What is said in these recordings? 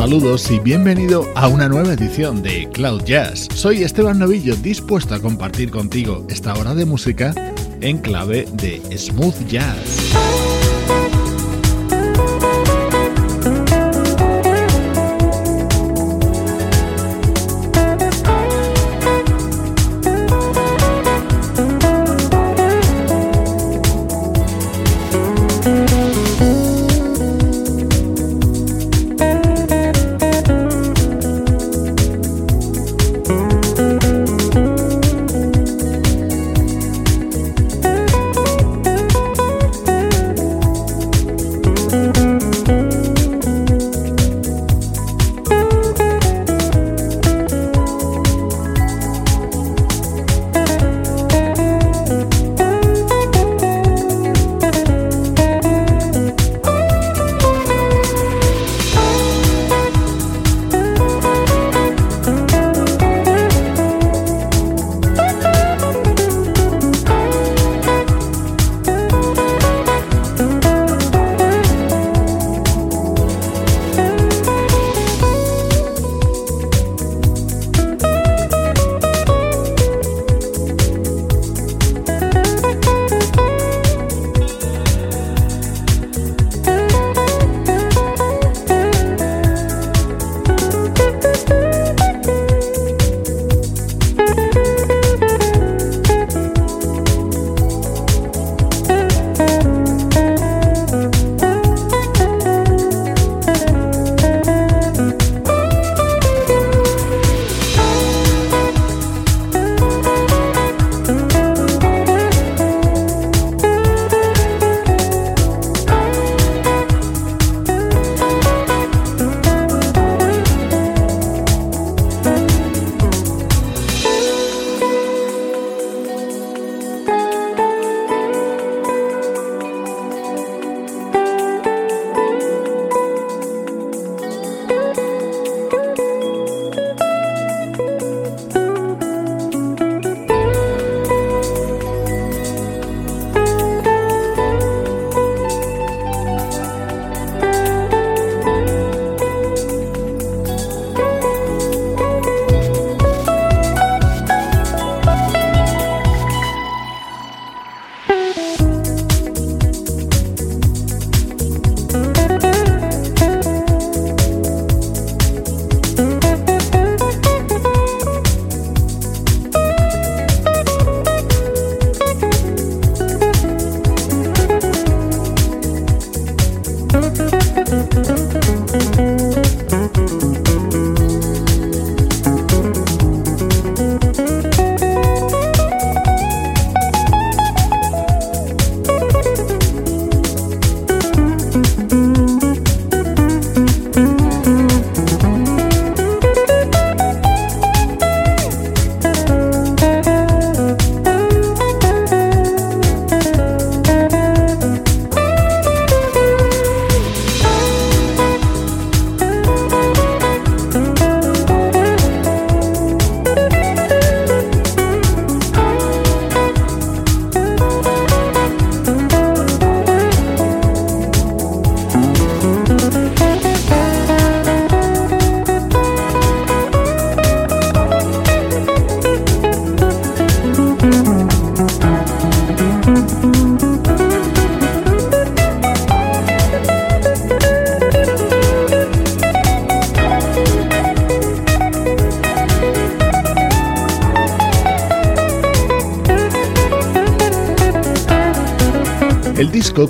Saludos y bienvenido a una nueva edición de Cloud Jazz. Soy Esteban Novillo, dispuesto a compartir contigo esta hora de música en clave de smooth jazz.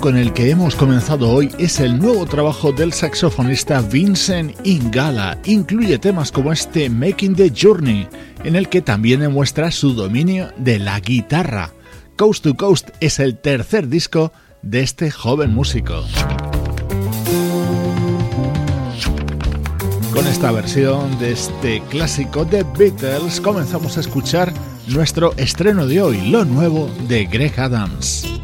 Con el que hemos comenzado hoy es el nuevo trabajo del saxofonista Vincent Ingala. Incluye temas como este Making the Journey, en el que también demuestra su dominio de la guitarra. Coast to Coast es el tercer disco de este joven músico. Con esta versión de este clásico de Beatles comenzamos a escuchar nuestro estreno de hoy, lo nuevo de Greg Adams.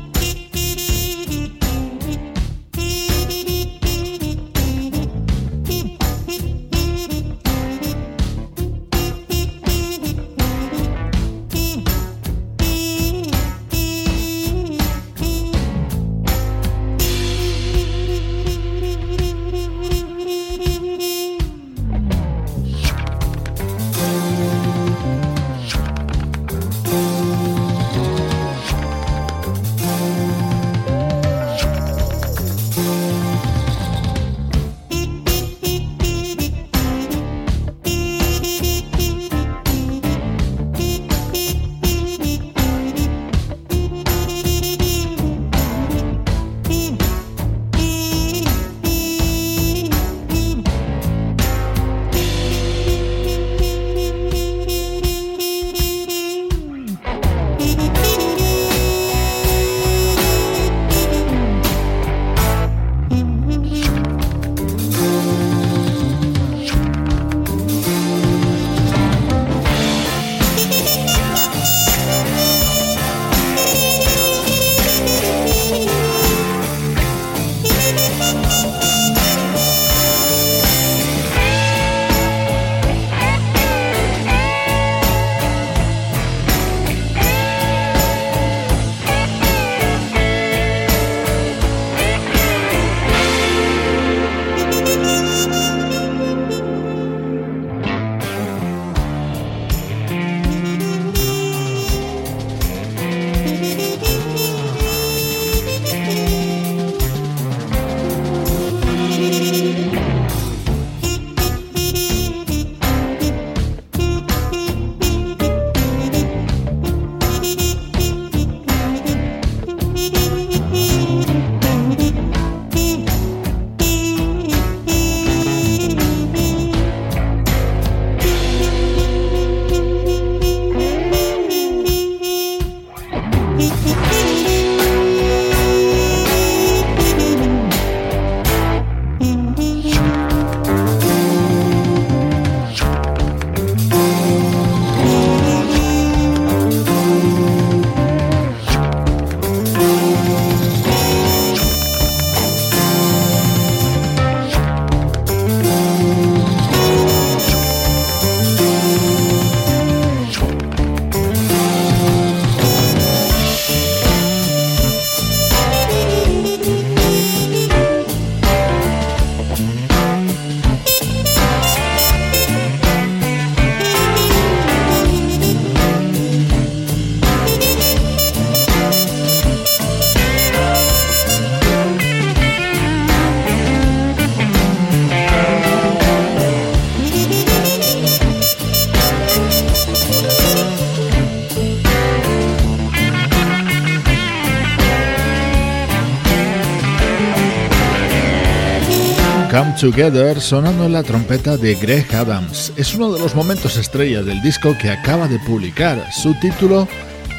Together sonando en la trompeta de Greg Adams. Es uno de los momentos estrella del disco que acaba de publicar. Su título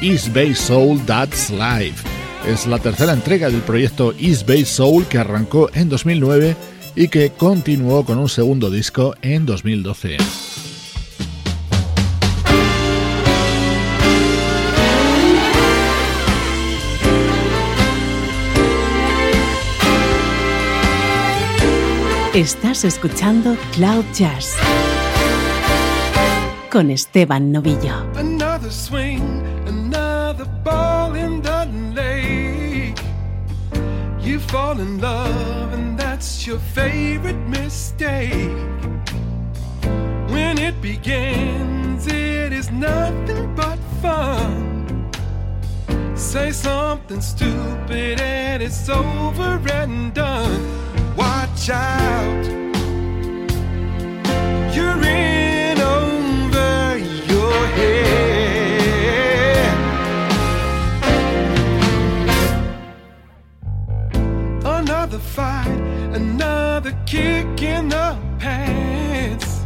East Bay Soul That's Life. Es la tercera entrega del proyecto East Bay Soul que arrancó en 2009 y que continuó con un segundo disco en 2012. Estás escuchando Cloud Jazz con Esteban Novillo. Another swing, another ball in the lake. You fall in love and that's your favorite mistake. When it begins, it is nothing but fun. Say something stupid and it's over and done. Watch out. You're in over your head. Another fight, another kick in the pants.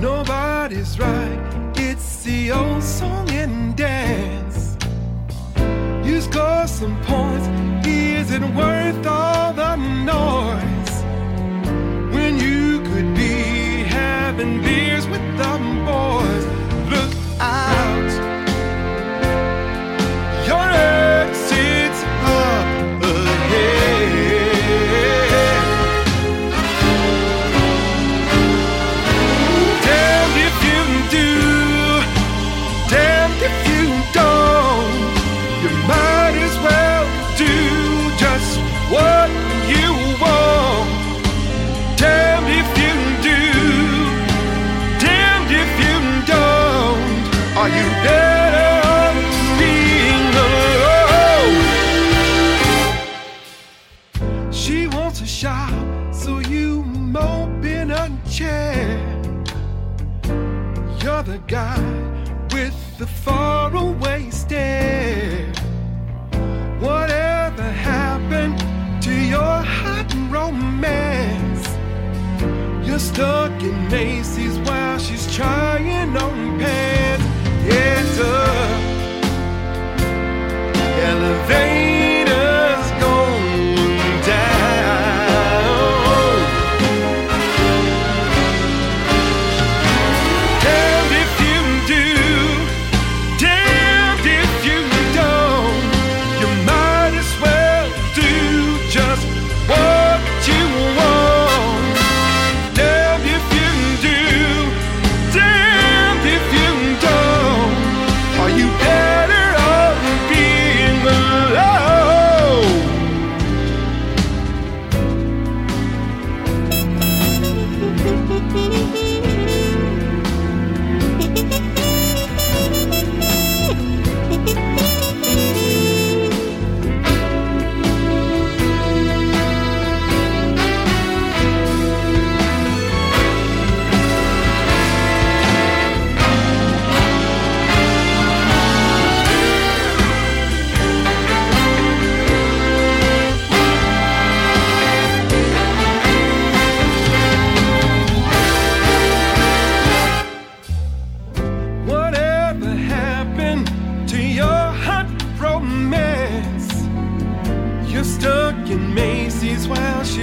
Nobody's right. It's the old song and dance. You score some points is it worth all the noise when you could be having beers with the boys? Look out.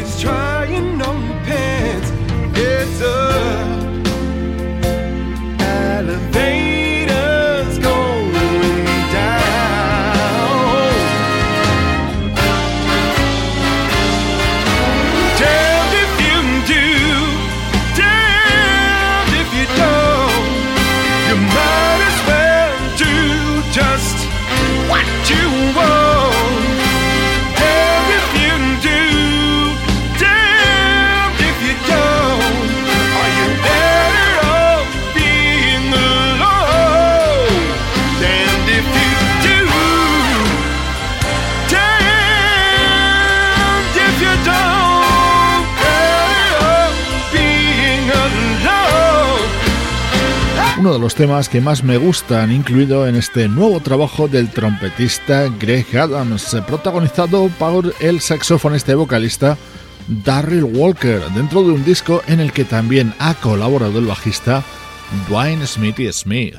Trying los temas que más me gustan, incluido en este nuevo trabajo del trompetista Greg Adams, protagonizado por el saxofonista y vocalista Darryl Walker, dentro de un disco en el que también ha colaborado el bajista Dwayne Smithy Smith.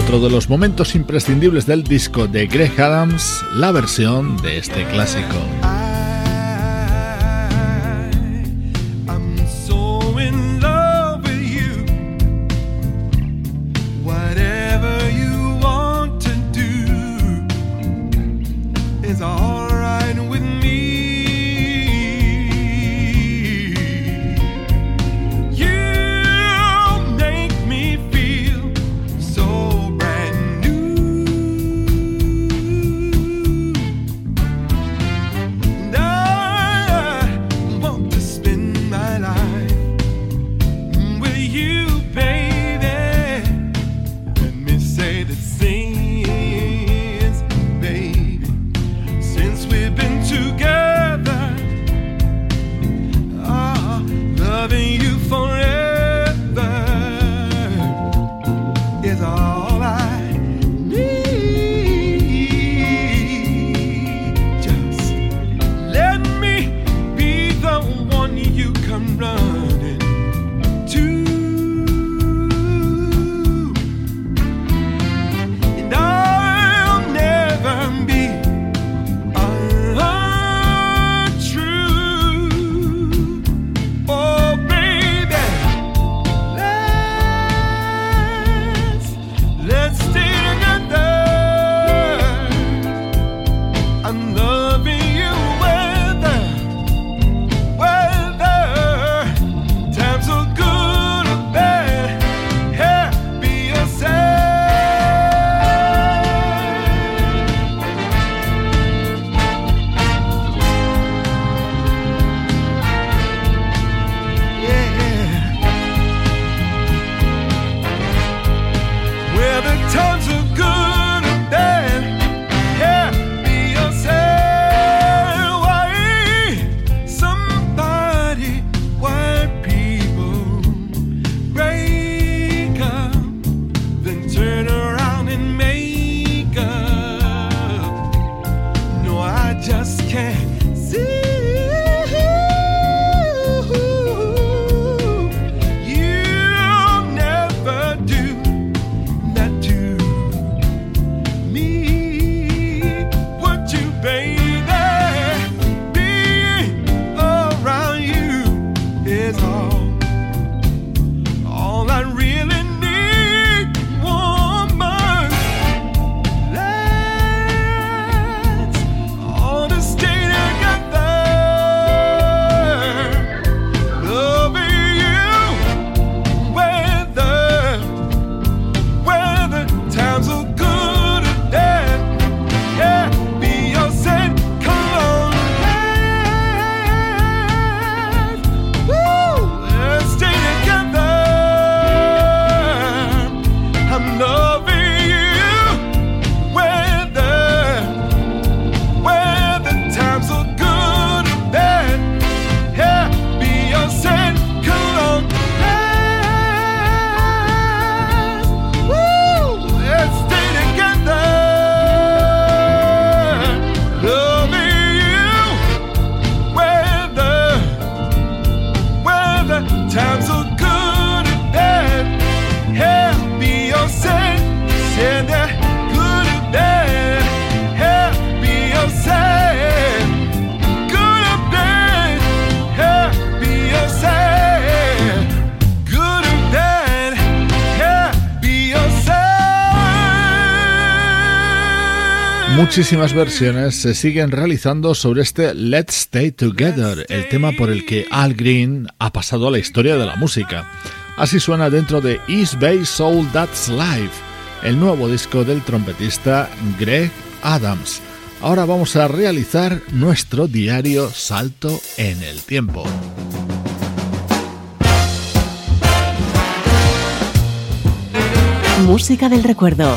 Otro de los momentos imprescindibles del disco de Greg Adams, la versión de este clásico. Muchísimas versiones se siguen realizando sobre este Let's Stay Together, el tema por el que Al Green ha pasado a la historia de la música. Así suena dentro de East Bay Soul That's Life, el nuevo disco del trompetista Greg Adams. Ahora vamos a realizar nuestro diario salto en el tiempo. Música del recuerdo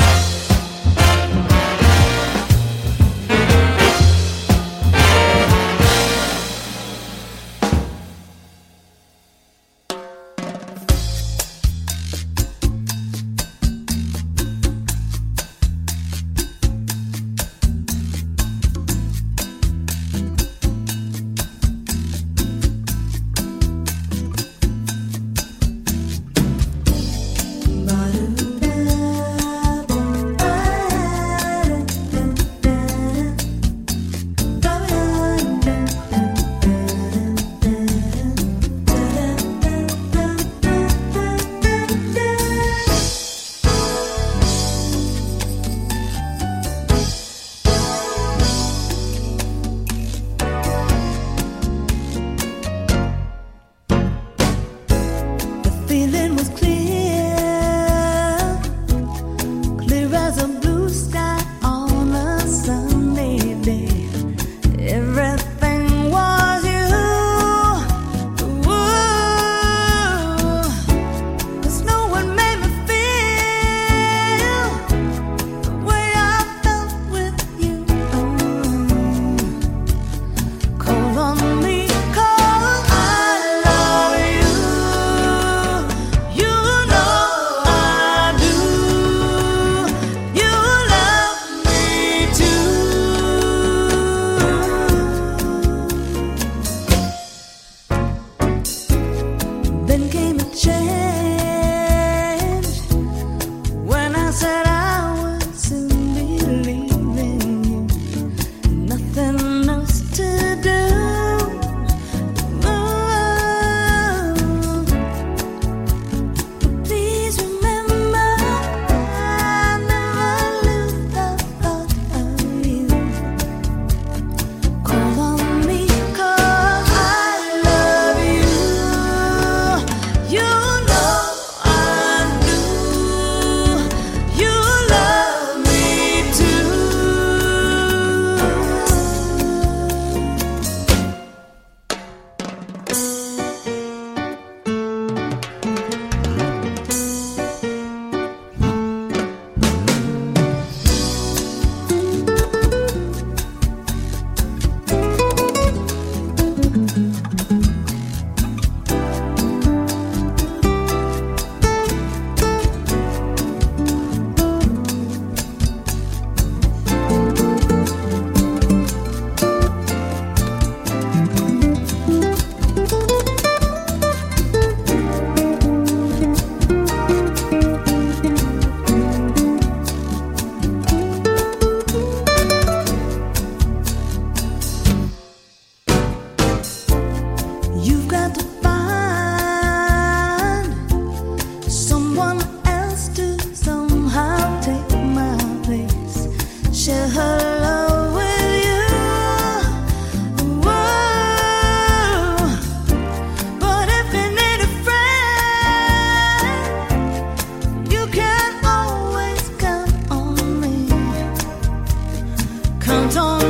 don't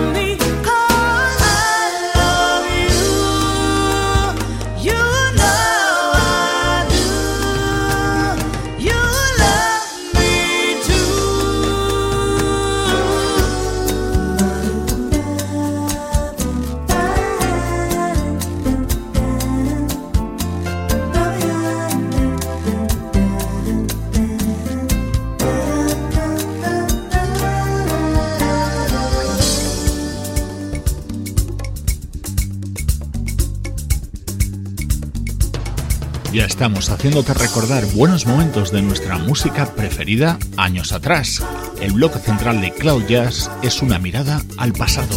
estamos haciéndote recordar buenos momentos de nuestra música preferida años atrás. El bloque central de Cloud Jazz es una mirada al pasado.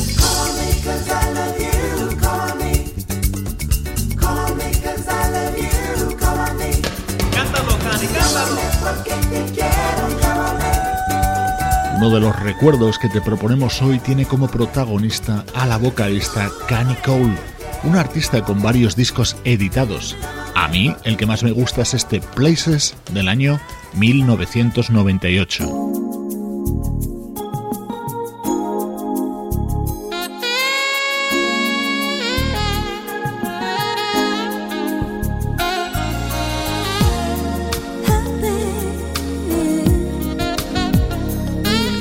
Uno de los recuerdos que te proponemos hoy tiene como protagonista a la vocalista Canny Cole, una artista con varios discos editados a mí el que más me gusta es este Places del año 1998.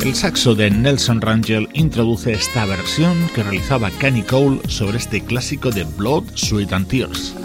El saxo de Nelson Rangel introduce esta versión que realizaba Kenny Cole sobre este clásico de Blood, Sweat and Tears.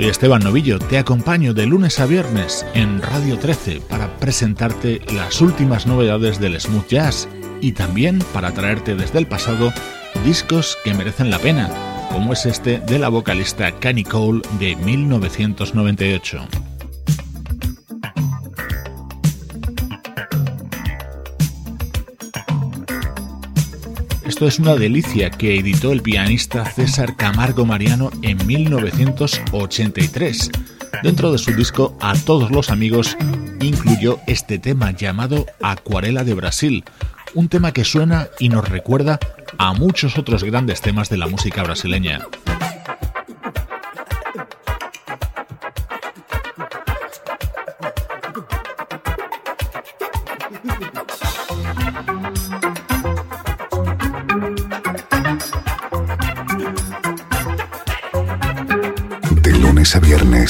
Soy Esteban Novillo, te acompaño de lunes a viernes en Radio 13 para presentarte las últimas novedades del smooth jazz y también para traerte desde el pasado discos que merecen la pena, como es este de la vocalista Canny Cole de 1998. Esto es una delicia que editó el pianista César Camargo Mariano en 1983. Dentro de su disco A todos los amigos incluyó este tema llamado Acuarela de Brasil, un tema que suena y nos recuerda a muchos otros grandes temas de la música brasileña.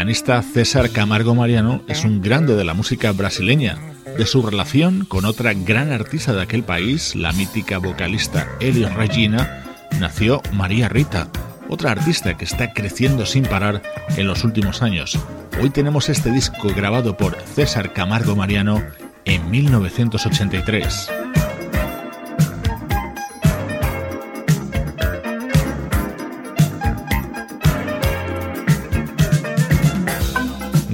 pianista César Camargo Mariano es un grande de la música brasileña. De su relación con otra gran artista de aquel país, la mítica vocalista Elis Regina, nació María Rita, otra artista que está creciendo sin parar en los últimos años. Hoy tenemos este disco grabado por César Camargo Mariano en 1983.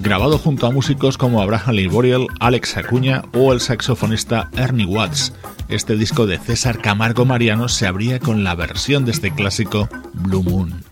Grabado junto a músicos como Abraham Lee Boreal, Alex Acuña o el saxofonista Ernie Watts. Este disco de César Camargo Mariano se abría con la versión de este clásico Blue Moon.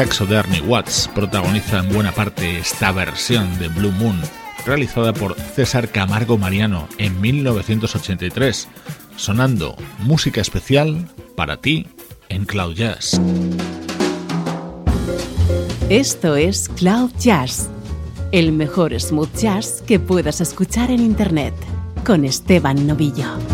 Saxo de Ernie Watts protagoniza en buena parte esta versión de Blue Moon, realizada por César Camargo Mariano en 1983, sonando música especial para ti en Cloud Jazz. Esto es Cloud Jazz, el mejor smooth jazz que puedas escuchar en Internet, con Esteban Novillo.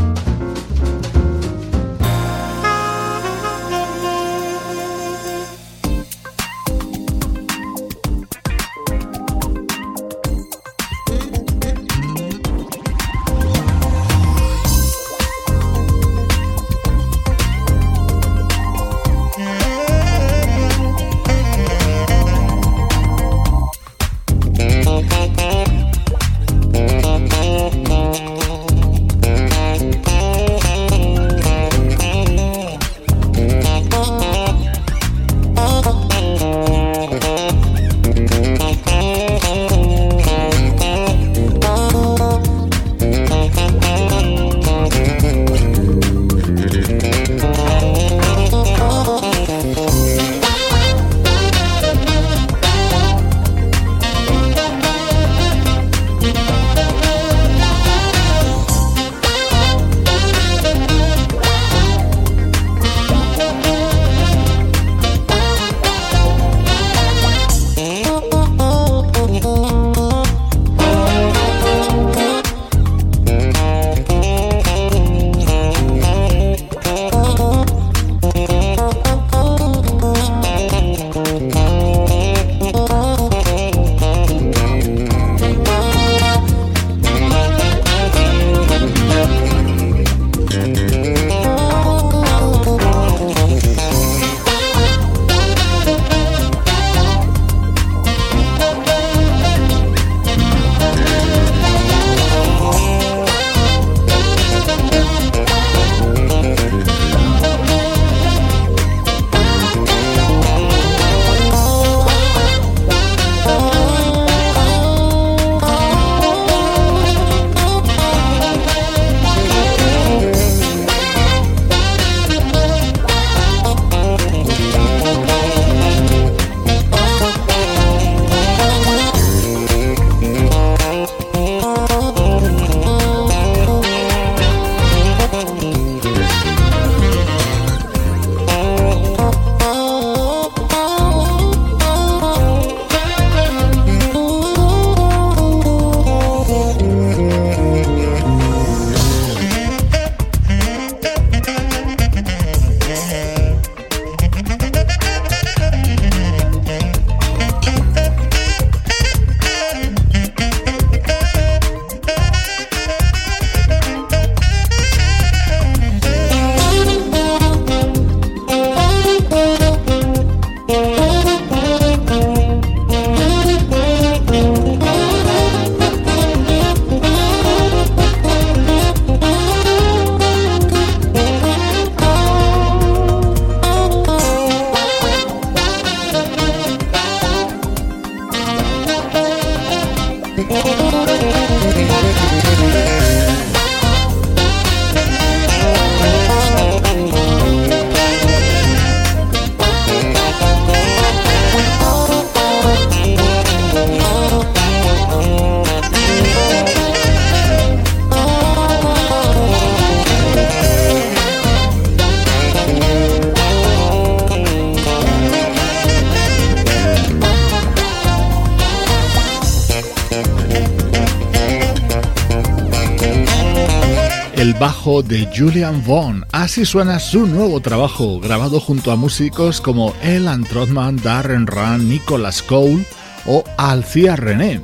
De Julian Vaughn. Así suena su nuevo trabajo, grabado junto a músicos como Elan Trotman, Darren Run, Nicholas Cole o Alcia René.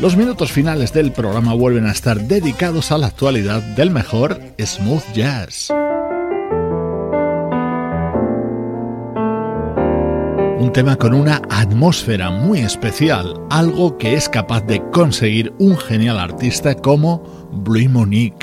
Los minutos finales del programa vuelven a estar dedicados a la actualidad del mejor smooth jazz. Un tema con una atmósfera muy especial, algo que es capaz de conseguir un genial artista como Blue Monique.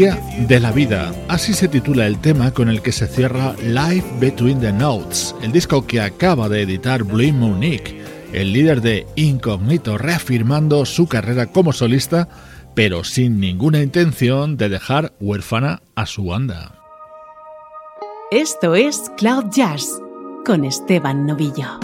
De la Vida. Así se titula el tema con el que se cierra Life Between the Notes, el disco que acaba de editar Blue Monique, el líder de Incognito, reafirmando su carrera como solista, pero sin ninguna intención de dejar huérfana a su banda. Esto es Cloud Jazz con Esteban Novillo.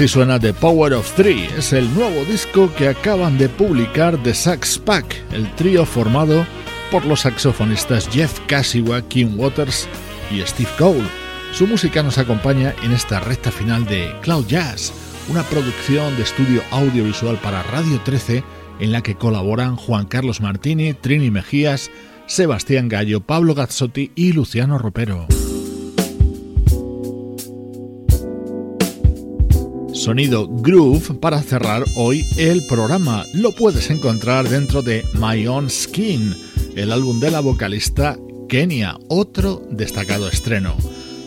Así suena The Power of Three, es el nuevo disco que acaban de publicar The Sax Pack, el trío formado por los saxofonistas Jeff Cassiwa, Kim Waters y Steve Cole. Su música nos acompaña en esta recta final de Cloud Jazz, una producción de estudio audiovisual para Radio 13 en la que colaboran Juan Carlos Martini, Trini Mejías, Sebastián Gallo, Pablo Gazzotti y Luciano Ropero. Sonido groove para cerrar hoy el programa. Lo puedes encontrar dentro de My Own Skin, el álbum de la vocalista Kenia, otro destacado estreno.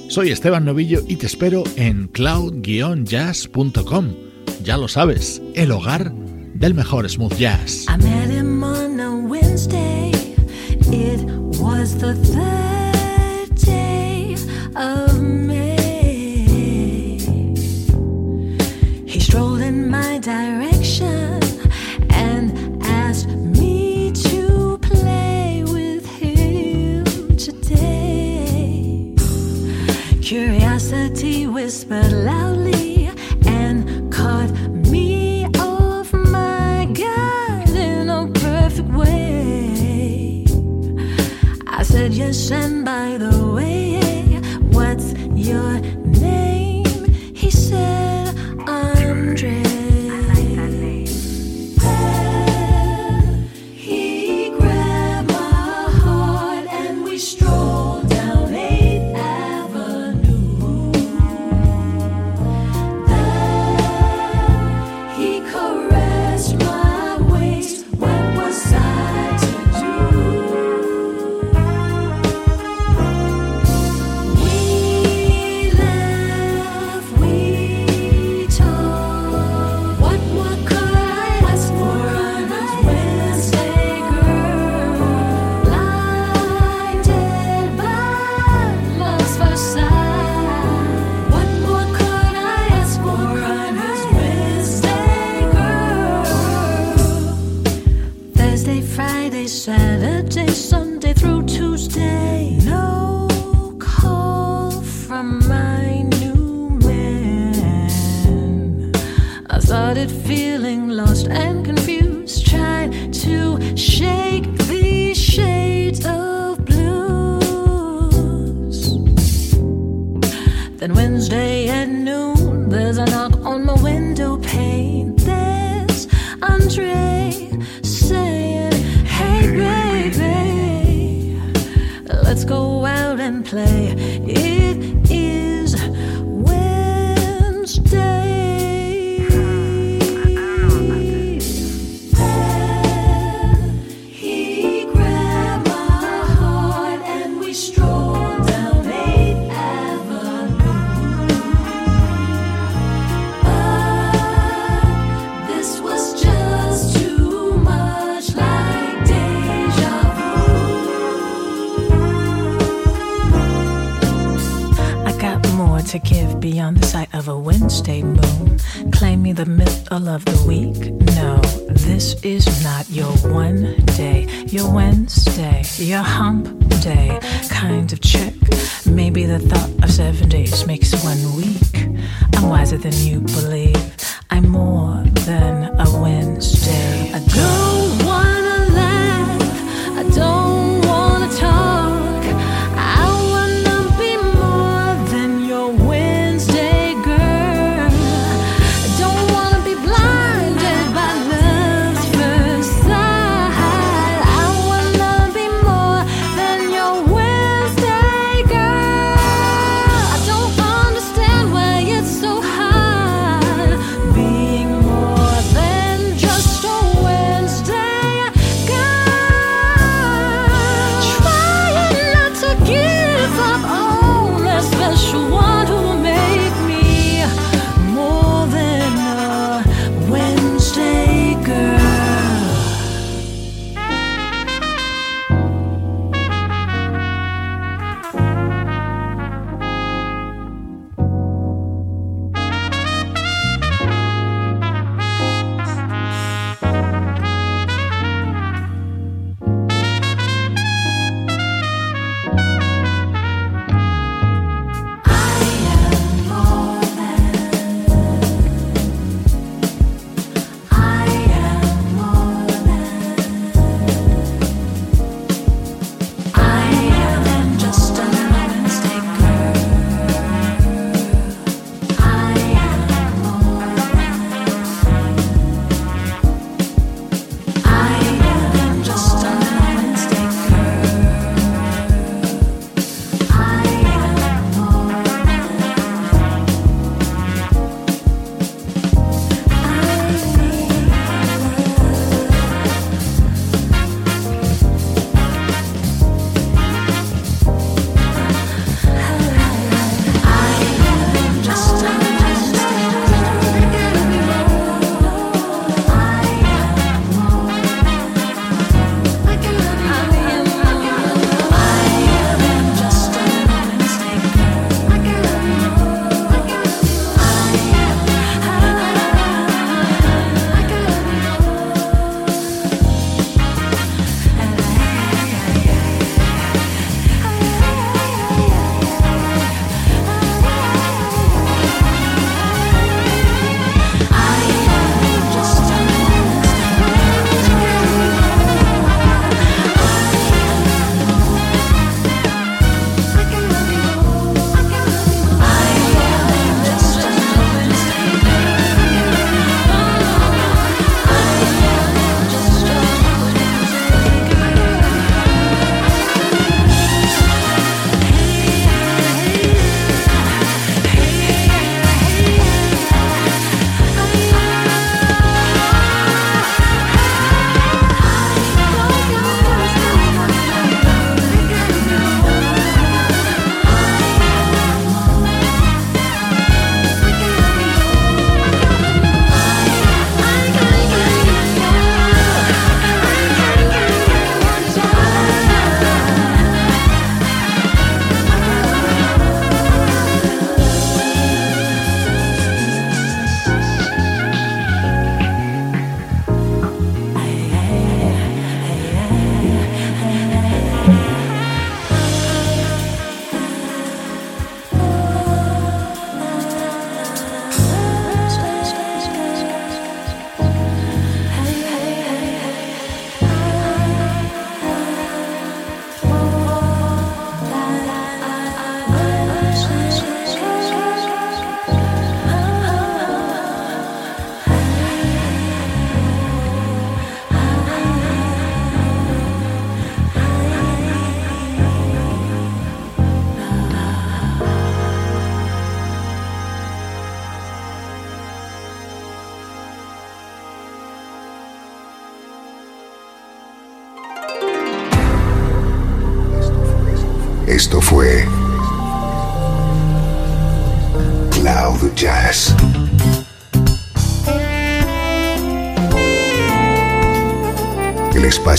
Soy Esteban Novillo y te espero en cloud-jazz.com. Ya lo sabes, el hogar del mejor smooth jazz. Curiosity whispered loudly and caught me off my guard in a perfect way. I said, Yes, and by the way, what's your name? to give beyond the sight of a Wednesday moon. Claiming the middle of the week? No, this is not your one day, your Wednesday, your hump day kind of chick. Maybe the thought of seven days makes one week. I'm wiser than you believe. I'm more than a Wednesday. A girl.